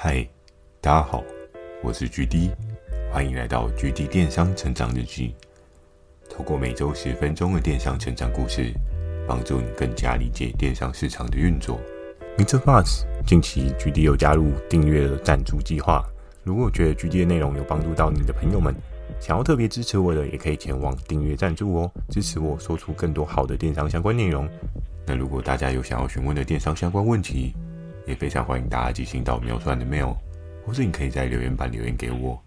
嗨，大家好，我是 GD，欢迎来到 GD 电商成长日记。透过每周十分钟的电商成长故事，帮助你更加理解电商市场的运作。Mr. Buzz，近期 GD 有加入订阅的赞助计划。如果觉得 GD 的内容有帮助到你的朋友们，想要特别支持我的，也可以前往订阅赞助哦，支持我说出更多好的电商相关内容。那如果大家有想要询问的电商相关问题，也非常欢迎大家寄信到描述栏的 mail，或是你可以在留言板留言给我。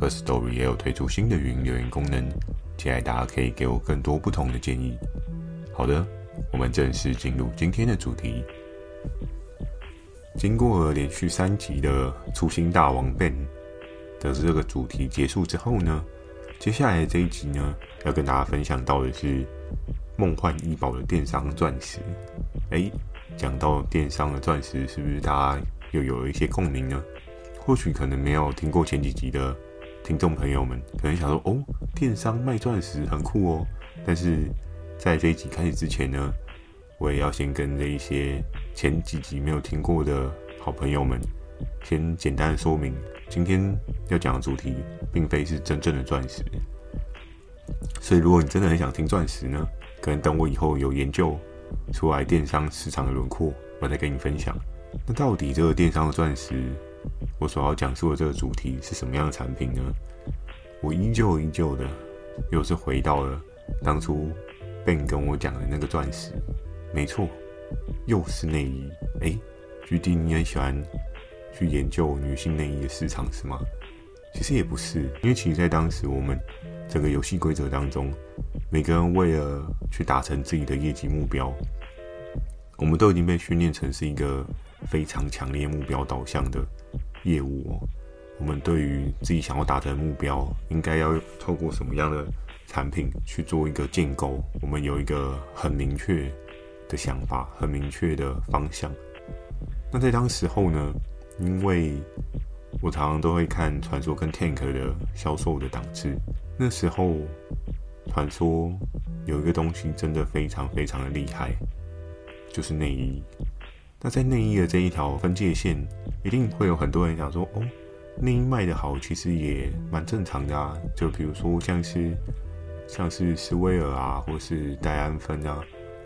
First Story 也有推出新的语音留言功能，期待大家可以给我更多不同的建议。好的，我们正式进入今天的主题。经过了连续三集的粗心大王 Ben 的这个主题结束之后呢，接下来这一集呢，要跟大家分享到的是梦幻医宝的电商钻石。哎。讲到电商的钻石，是不是大家又有一些共鸣呢？或许可能没有听过前几集的听众朋友们，可能想说：“哦，电商卖钻石很酷哦。”但是在这一集开始之前呢，我也要先跟这一些前几集没有听过的好朋友们，先简单的说明，今天要讲的主题，并非是真正的钻石。所以，如果你真的很想听钻石呢，可能等我以后有研究。出来电商市场的轮廓，我再跟你分享。那到底这个电商的钻石，我所要讲述的这个主题是什么样的产品呢？我依旧依旧的，又是回到了当初 Ben 跟我讲的那个钻石。没错，又是内衣。哎，GD 你很喜欢去研究女性内衣的市场是吗？其实也不是，因为其实在当时我们整个游戏规则当中。每个人为了去达成自己的业绩目标，我们都已经被训练成是一个非常强烈目标导向的业务哦。我们对于自己想要达成目标，应该要透过什么样的产品去做一个建构？我们有一个很明确的想法，很明确的方向。那在当时候呢，因为我常常都会看传说跟 Tank 的销售的档次，那时候。传说有一个东西真的非常非常的厉害，就是内衣。那在内衣的这一条分界线，一定会有很多人想说：“哦，内衣卖得好，其实也蛮正常的啊。”就比如说像是像是斯威尔啊，或是戴安芬啊，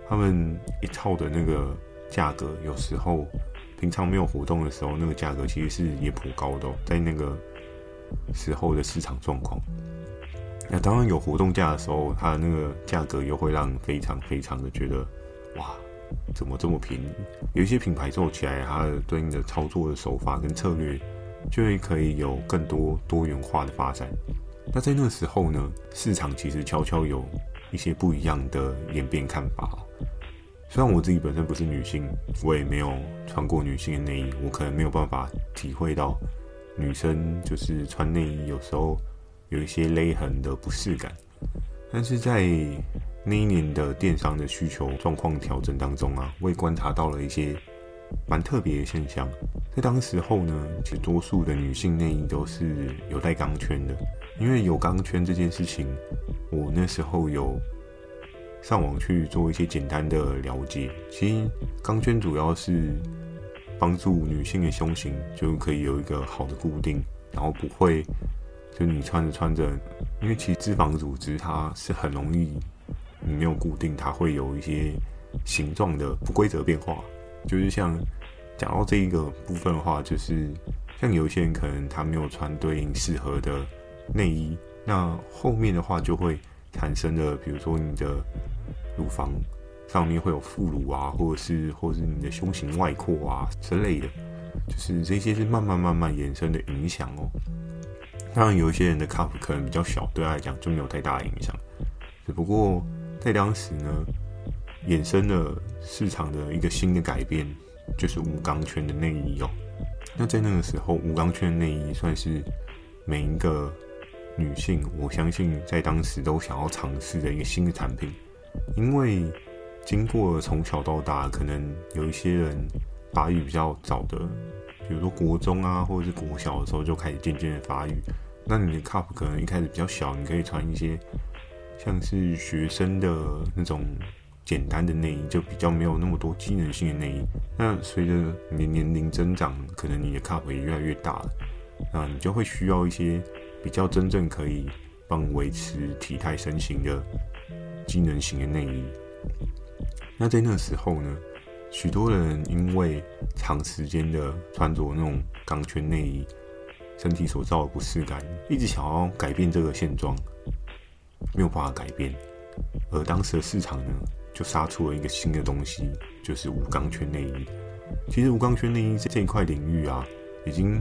他们一套的那个价格，有时候平常没有活动的时候，那个价格其实是也颇高的哦，在那个时候的市场状况。那当然有活动价的时候，它的那个价格又会让非常非常的觉得，哇，怎么这么便宜？有一些品牌做起来，它的对应的操作的手法跟策略，就会可以有更多多元化的发展。那在那个时候呢，市场其实悄悄有一些不一样的演变看法。虽然我自己本身不是女性，我也没有穿过女性的内衣，我可能没有办法体会到女生就是穿内衣有时候。有一些勒痕的不适感，但是在那一年的电商的需求状况调整当中啊，我也观察到了一些蛮特别的现象。在当时候呢，其实多数的女性内衣都是有带钢圈的，因为有钢圈这件事情，我那时候有上网去做一些简单的了解。其实钢圈主要是帮助女性的胸型就可以有一个好的固定，然后不会。就你穿着穿着，因为其实脂肪组织它是很容易，你没有固定，它会有一些形状的不规则变化。就是像讲到这一个部分的话，就是像有些人可能他没有穿对应适合的内衣，那后面的话就会产生的，比如说你的乳房上面会有副乳啊，或者是或者是你的胸型外扩啊之类的，就是这些是慢慢慢慢衍生的影响哦。当然，有一些人的 cup 可能比较小，对他来讲就没有太大影响。只不过在当时呢，衍生了市场的一个新的改变，就是无钢圈的内衣哦。那在那个时候，无钢圈内衣算是每一个女性，我相信在当时都想要尝试的一个新的产品。因为经过从小到大，可能有一些人发育比较早的，比如说国中啊，或者是国小的时候就开始渐渐的发育。那你的 cup 可能一开始比较小，你可以穿一些像是学生的那种简单的内衣，就比较没有那么多机能性的内衣。那随着你年龄增长，可能你的 cup 也越来越大了，那你就会需要一些比较真正可以帮维持体态身形的机能型的内衣。那在那时候呢，许多人因为长时间的穿着那种钢圈内衣，身体所造的不适感，一直想要改变这个现状，没有办法改变。而当时的市场呢，就杀出了一个新的东西，就是无钢圈内衣。其实无钢圈内衣这这一块领域啊，已经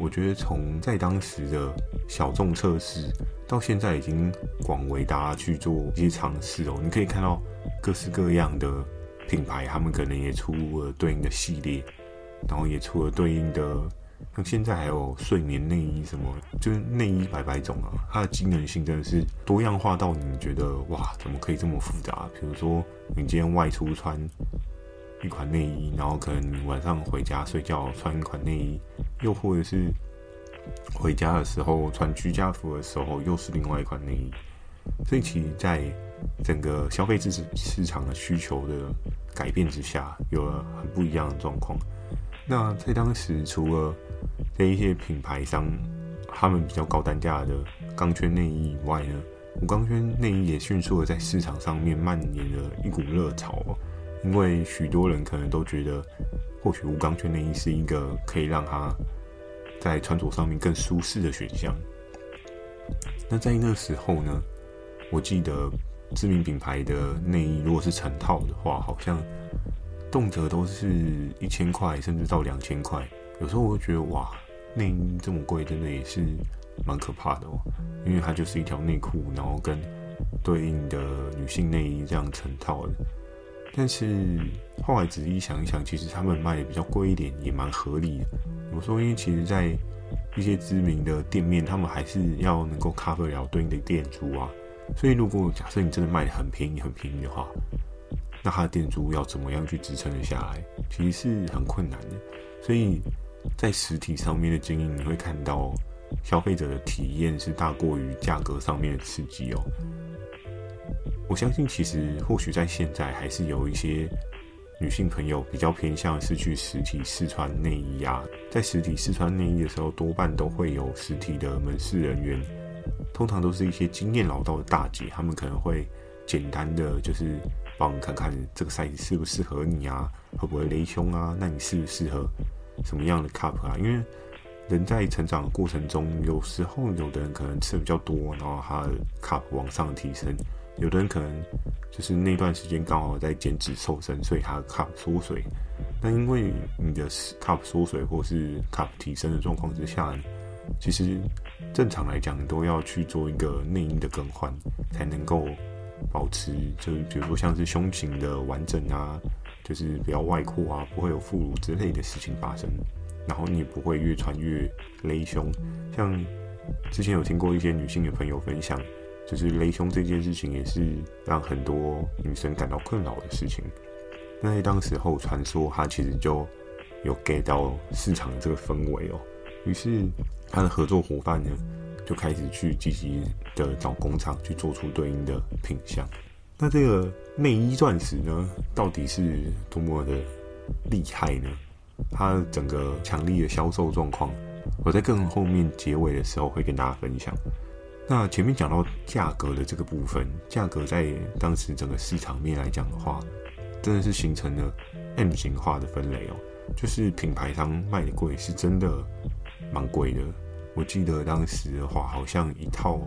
我觉得从在当时的小众测试，到现在已经广为大家去做一些尝试哦。你可以看到各式各样的品牌，他们可能也出了对应的系列，然后也出了对应的。像现在还有睡眠内衣什么，就是内衣百百种啊，它的机能性真的是多样化到你觉得哇，怎么可以这么复杂？比如说你今天外出穿一款内衣，然后可能晚上回家睡觉穿一款内衣，又或者是回家的时候穿居家服的时候又是另外一款内衣。所以其实在整个消费市市场的需求的改变之下，有了很不一样的状况。那在当时，除了这一些品牌商他们比较高单价的钢圈内衣以外呢，无钢圈内衣也迅速的在市场上面蔓延了一股热潮。因为许多人可能都觉得，或许无钢圈内衣是一个可以让他在穿着上面更舒适的选项。那在那时候呢，我记得知名品牌的内衣如果是成套的话，好像。动辄都是一千块，甚至到两千块。有时候我会觉得，哇，内衣这么贵，真的也是蛮可怕的哦。因为它就是一条内裤，然后跟对应的女性内衣这样成套的。但是后来仔细想一想，其实他们卖的比较贵一点，也蛮合理的。怎么说，因为其实，在一些知名的店面，他们还是要能够 cover 了对应的店租啊。所以，如果假设你真的卖的很便宜、很便宜的话，那它的店租要怎么样去支撑得下来？其实是很困难的。所以在实体上面的经营，你会看到消费者的体验是大过于价格上面的刺激哦。我相信，其实或许在现在还是有一些女性朋友比较偏向是去实体试穿内衣啊。在实体试穿内衣的时候，多半都会有实体的门市人员，通常都是一些经验老道的大姐，她们可能会简单的就是。帮看看这个 size 适不适合你啊，会不会勒胸啊？那你适不适合什么样的 cup 啊？因为人在成长的过程中，有时候有的人可能吃的比较多，然后他的 cup 往上提升；有的人可能就是那段时间刚好在减脂瘦身，所以他的 cup 缩水。那因为你的 cup 缩水或是 cup 提升的状况之下，其实正常来讲都要去做一个内衣的更换，才能够。保持就是比如说像是胸型的完整啊，就是比较外扩啊，不会有副乳之类的事情发生，然后你也不会越穿越勒胸。像之前有听过一些女性的朋友分享，就是勒胸这件事情也是让很多女生感到困扰的事情。那在当时候传说，他其实就有给到市场这个氛围哦，于是他的合作伙伴呢。就开始去积极的找工厂去做出对应的品相。那这个内衣钻石呢，到底是多么的厉害呢？它整个强力的销售状况，我在更后面结尾的时候会跟大家分享。那前面讲到价格的这个部分，价格在当时整个市场面来讲的话，真的是形成了 M 型化的分类哦，就是品牌商卖的贵，是真的蛮贵的。我记得当时的话，好像一套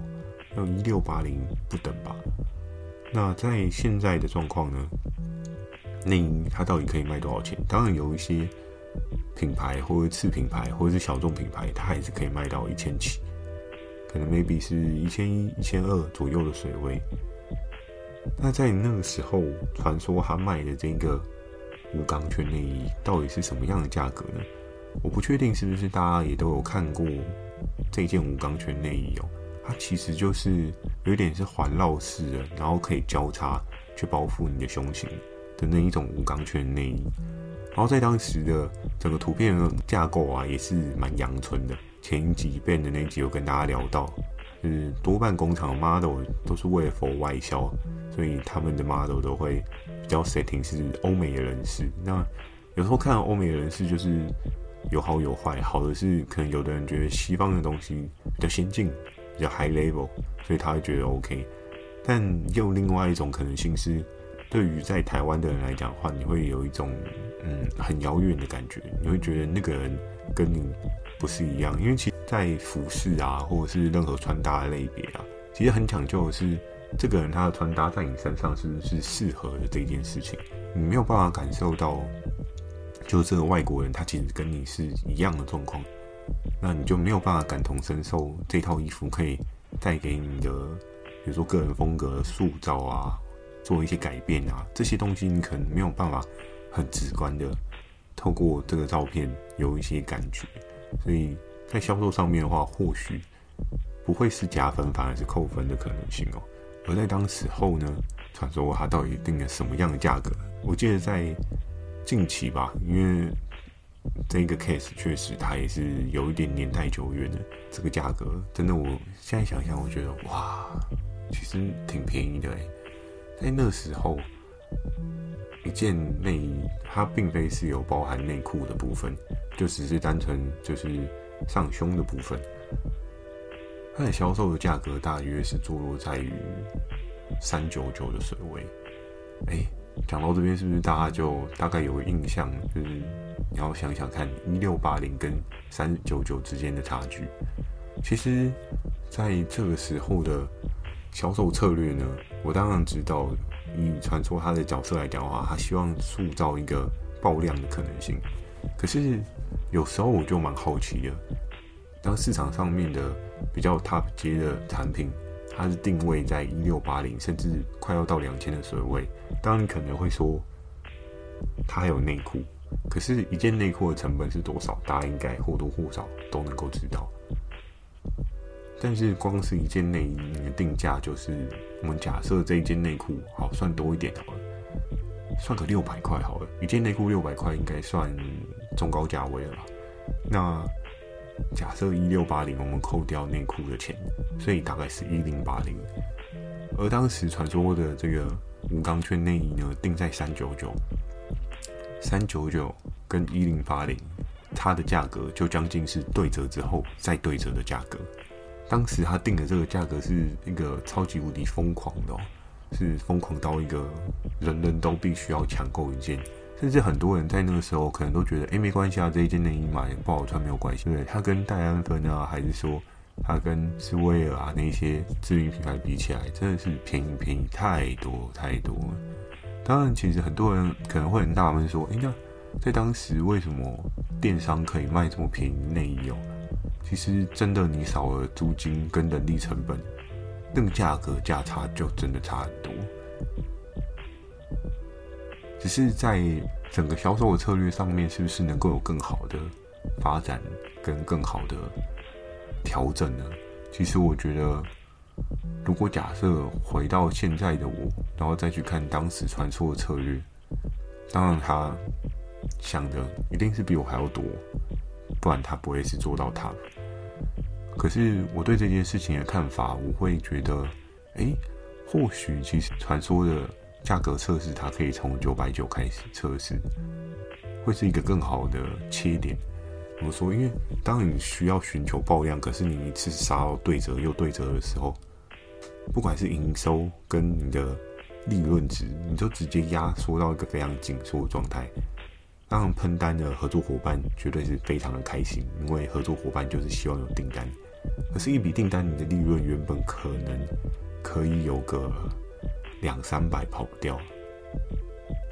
要一六八零不等吧。那在现在的状况呢？内衣它到底可以卖多少钱？当然有一些品牌或者次品牌或者是小众品牌，它还是可以卖到一千起，可能 maybe 是一千一、一千二左右的水位。那在那个时候，传说他卖的这个无钢圈内衣到底是什么样的价格呢？我不确定是不是大家也都有看过。这件无钢圈内衣哦，它其实就是有点是环绕式的，然后可以交叉去包覆你的胸型的那一种无钢圈内衣。然后在当时的整个图片架构啊，也是蛮阳春的。前几遍的那集有跟大家聊到，就是多半工厂的 model 都是为了做外销，所以他们的 model 都会比较 setting 是欧美的人士。那有时候看欧美的人士，就是有好有坏。好的是，可能有的人觉得西方的东西比较先进，比较 high level，所以他会觉得 OK。但又另外一种可能性是，对于在台湾的人来讲的话，你会有一种嗯很遥远的感觉，你会觉得那个人跟你不是一样，因为其实在服饰啊，或者是任何穿搭类别啊，其实很讲究的是这个人他的穿搭在你身上是不是适合的这件事情，你没有办法感受到，就这个外国人他其实跟你是一样的状况，那你就没有办法感同身受这套衣服可以带给你的。比如说个人风格塑造啊，做一些改变啊，这些东西你可能没有办法很直观的透过这个照片有一些感觉，所以在销售上面的话，或许不会是加分，反而是扣分的可能性哦。而在当时候呢，传说它到底定了什么样的价格？我记得在近期吧，因为这个 case 确实它也是有一点年代久远的，这个价格真的，我现在想想，我觉得哇。其实挺便宜的哎，在那时候，一件内衣它并非是有包含内裤的部分，就只是单纯就是上胸的部分。它的销售的价格大约是坐落在于三九九的水位。哎，讲到这边是不是大家就大概有印象？就是你要想想看，一六八零跟三九九之间的差距。其实，在这个时候的。销售策略呢？我当然知道，以传说他的角色来讲的话，他希望塑造一个爆量的可能性。可是有时候我就蛮好奇的，当市场上面的比较 top 阶的产品，它是定位在一六八零，甚至快要到两千的水位，当然你可能会说，它还有内裤。可是，一件内裤的成本是多少？大家应该或多或少都能够知道。但是光是一件内衣你的定价，就是我们假设这一件内裤好算多一点好了，算个六百块好了。一件内裤六百块应该算中高价位了吧？那假设一六八零，我们扣掉内裤的钱，所以大概是一零八零。而当时传说的这个无钢圈内衣呢，定在三九九，三九九跟一零八零，它的价格就将近是对折之后再对折的价格。当时他定的这个价格是一个超级无敌疯狂的，哦，是疯狂到一个人人都必须要抢购一件，甚至很多人在那个时候可能都觉得，哎，没关系啊，这一件内衣买不好穿没有关系。对，它跟戴安芬啊，还是说它跟斯威尔啊那些知名品牌比起来，真的是便宜便宜太多太多了。当然，其实很多人可能会很纳闷说，哎，那在当时为什么电商可以卖这么便宜内衣哦？其实真的，你少了租金跟人力成本，那个价格价差就真的差很多。只是在整个销售的策略上面，是不是能够有更好的发展跟更好的调整呢？其实我觉得，如果假设回到现在的我，然后再去看当时传说的策略，当然他想的一定是比我还要多。不然他不会是做到他。可是我对这件事情的看法，我会觉得，诶，或许其实传说的价格测试，它可以从九百九开始测试，会是一个更好的切点。怎么说？因为当你需要寻求爆量，可是你一次杀到对折又对折的时候，不管是营收跟你的利润值，你就直接压缩到一个非常紧缩的状态。当然，喷单的合作伙伴绝对是非常的开心，因为合作伙伴就是希望有订单。可是，一笔订单，你的利润原本可能可以有个两三百跑不掉，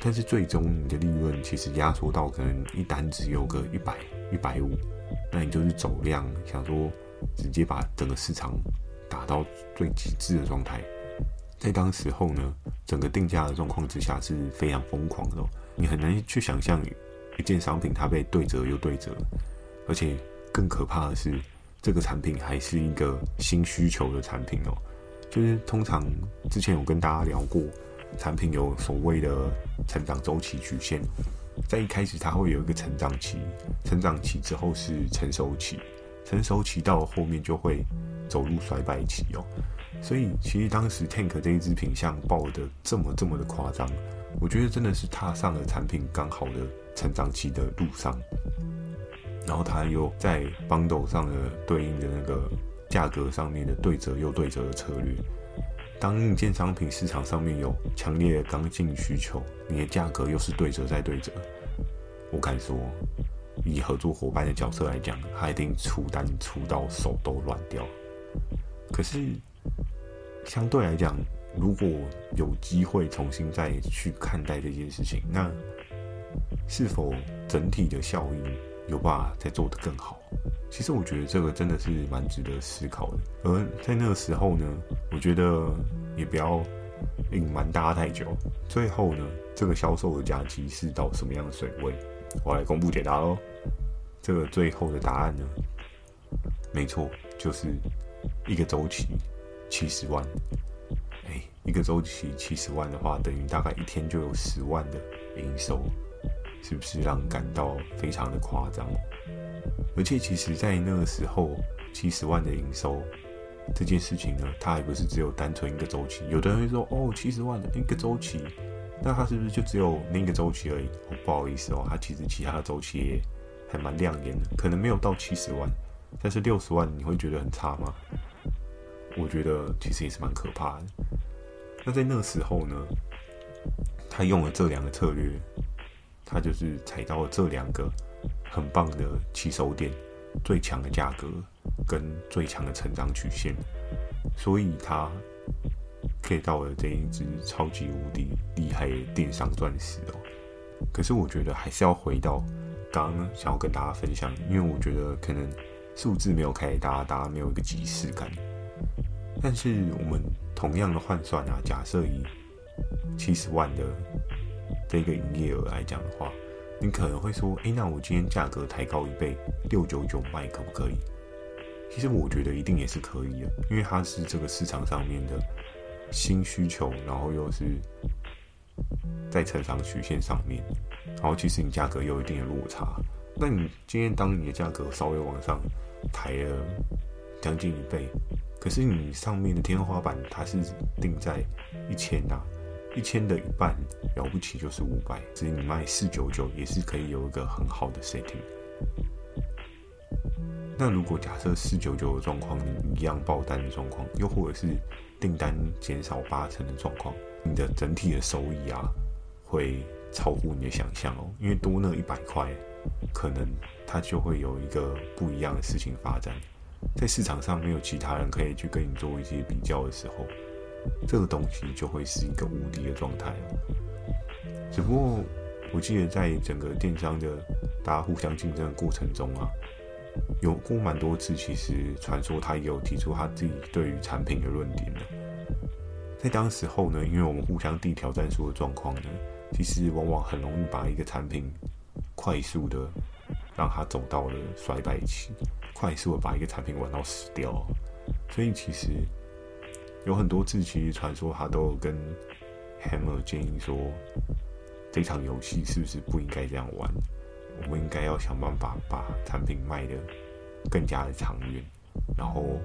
但是最终你的利润其实压缩到可能一单只有个一百、一百五，那你就是走量，想说直接把整个市场打到最极致的状态。在当时候呢，整个定价的状况之下是非常疯狂的，你很难去想象。一件商品它被对折又对折，而且更可怕的是，这个产品还是一个新需求的产品哦。就是通常之前有跟大家聊过，产品有所谓的成长周期曲线，在一开始它会有一个成长期，成长期之后是成熟期，成熟期到后面就会走入衰败期哦。所以其实当时 Tank 这一支品相爆的这么这么的夸张，我觉得真的是踏上了产品刚好的成长期的路上，然后他又在 bundle 上的对应的那个价格上面的对折又对折的策略。当硬件商品市场上面有强烈的刚性需求，你的价格又是对折再对折，我敢说，以合作伙伴的角色来讲，他一定出单出到手都乱掉。可是相对来讲，如果有机会重新再去看待这件事情，那是否整体的效应有办法再做得更好？其实我觉得这个真的是蛮值得思考的。而在那个时候呢，我觉得也不要隐瞒大家太久。最后呢，这个销售的假期是到什么样的水位？我来公布解答喽。这个最后的答案呢，没错，就是一个周期七十万。一个周期七十万的话，等于大概一天就有十万的营收，是不是让人感到非常的夸张？而且其实，在那个时候，七十万的营收这件事情呢，它还不是只有单纯一个周期。有的人会说：“哦，七十万的一个周期，那它是不是就只有那个周期而已？”哦，不好意思哦，它其实其他的周期也还蛮亮眼的，可能没有到七十万，但是六十万你会觉得很差吗？我觉得其实也是蛮可怕的。那在那个时候呢，他用了这两个策略，他就是踩到了这两个很棒的起手点，最强的价格跟最强的成长曲线，所以他可以到了这一支超级无敌厉害的电商钻石哦。可是我觉得还是要回到刚刚想要跟大家分享，因为我觉得可能数字没有开大家，大家没有一个即视感。但是我们同样的换算啊，假设以七十万的这个营业额来讲的话，你可能会说，诶，那我今天价格抬高一倍，六九九卖可不可以？其实我觉得一定也是可以的，因为它是这个市场上面的新需求，然后又是在成长曲线上面，然后其实你价格有一定的落差。那你今天当你的价格稍微往上抬了将近一倍。可是你上面的天花板它是定在一千呐，一千的一半了不起就是五百，所以你卖四九九也是可以有一个很好的 setting。那如果假设四九九的状况，你一样爆单的状况，又或者是订单减少八成的状况，你的整体的收益啊会超乎你的想象哦，因为多那一百块，可能它就会有一个不一样的事情发展。在市场上没有其他人可以去跟你做一些比较的时候，这个东西就会是一个无敌的状态。只不过我记得在整个电商的大家互相竞争的过程中啊，有过蛮多次，其实传说他也有提出他自己对于产品的论点的。在当时候呢，因为我们互相递挑战数的状况呢，其实往往很容易把一个产品快速的让它走到了衰败期。快速的把一个产品玩到死掉，所以其实有很多次，其实传说他都有跟 Hammer 建议说，这场游戏是不是不应该这样玩？我们应该要想办法把产品卖得更加的长远，然后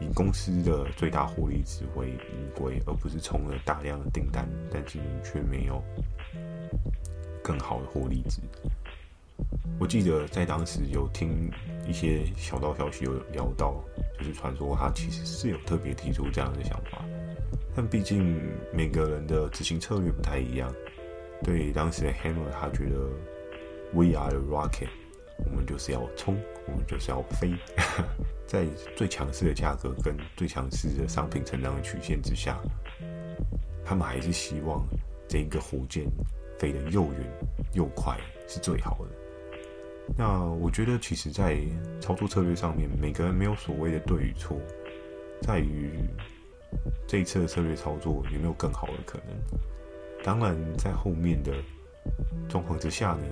以公司的最大获利值为依归，而不是充了大量的订单，但是你却没有更好的获利值。我记得在当时有听一些小道消息，有聊到，就是传说他其实是有特别提出这样的想法，但毕竟每个人的执行策略不太一样。对当时的 Hammer，他觉得 We are the rocket，我们就是要冲，我们就是要飞，在最强势的价格跟最强势的商品成长的曲线之下，他们还是希望这个火箭飞得又远又快是最好的。那我觉得，其实，在操作策略上面，每个人没有所谓的对与错，在于这一次的策略操作有没有更好的可能。当然，在后面的状况之下呢，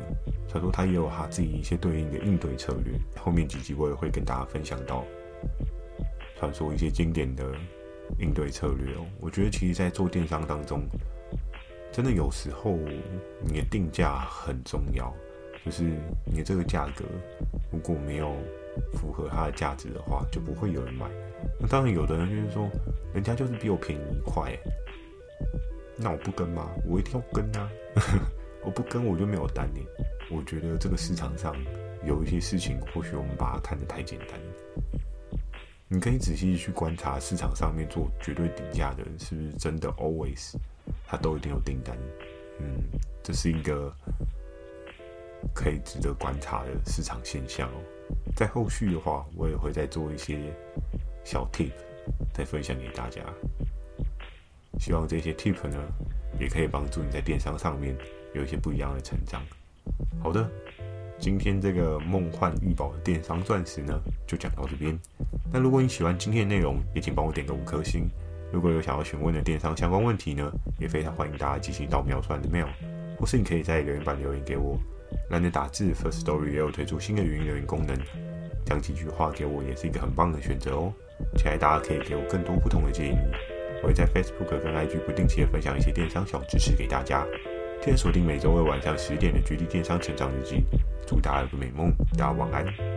传说他也有他自己一些对应的应对策略。后面几集我也会跟大家分享到，传说一些经典的应对策略哦。我觉得，其实，在做电商当中，真的有时候你的定价很重要。就是你的这个价格如果没有符合它的价值的话，就不会有人买。那当然，有的人就是说，人家就是比我便宜一块，那我不跟吗？我一定要跟啊！我不跟我就没有单呢。我觉得这个市场上有一些事情，或许我们把它看得太简单。你可以仔细去观察市场上面做绝对顶价的人，是不是真的 always 他都一定有订单？嗯，这是一个可以值得观察的市场现象哦。在后续的话，我也会再做一些小 tip，再分享给大家。希望这些 tip 呢，也可以帮助你在电商上面有一些不一样的成长。好的，今天这个梦幻逸宝的电商钻石呢，就讲到这边。那如果你喜欢今天的内容，也请帮我点个五颗星。如果有想要询问的电商相关问题呢，也非常欢迎大家寄信到描述栏的 mail，或是你可以在留言板留言给我。懒得打字，First Story 也有推出新的语音留言功能，讲几句话给我也是一个很棒的选择哦。期待大家可以给我更多不同的建议。我会在 Facebook 跟 IG 不定期的分享一些电商小知识给大家。记得锁定每周二晚上十点的《绝地电商成长日记》，祝大家有个美梦，大家晚安。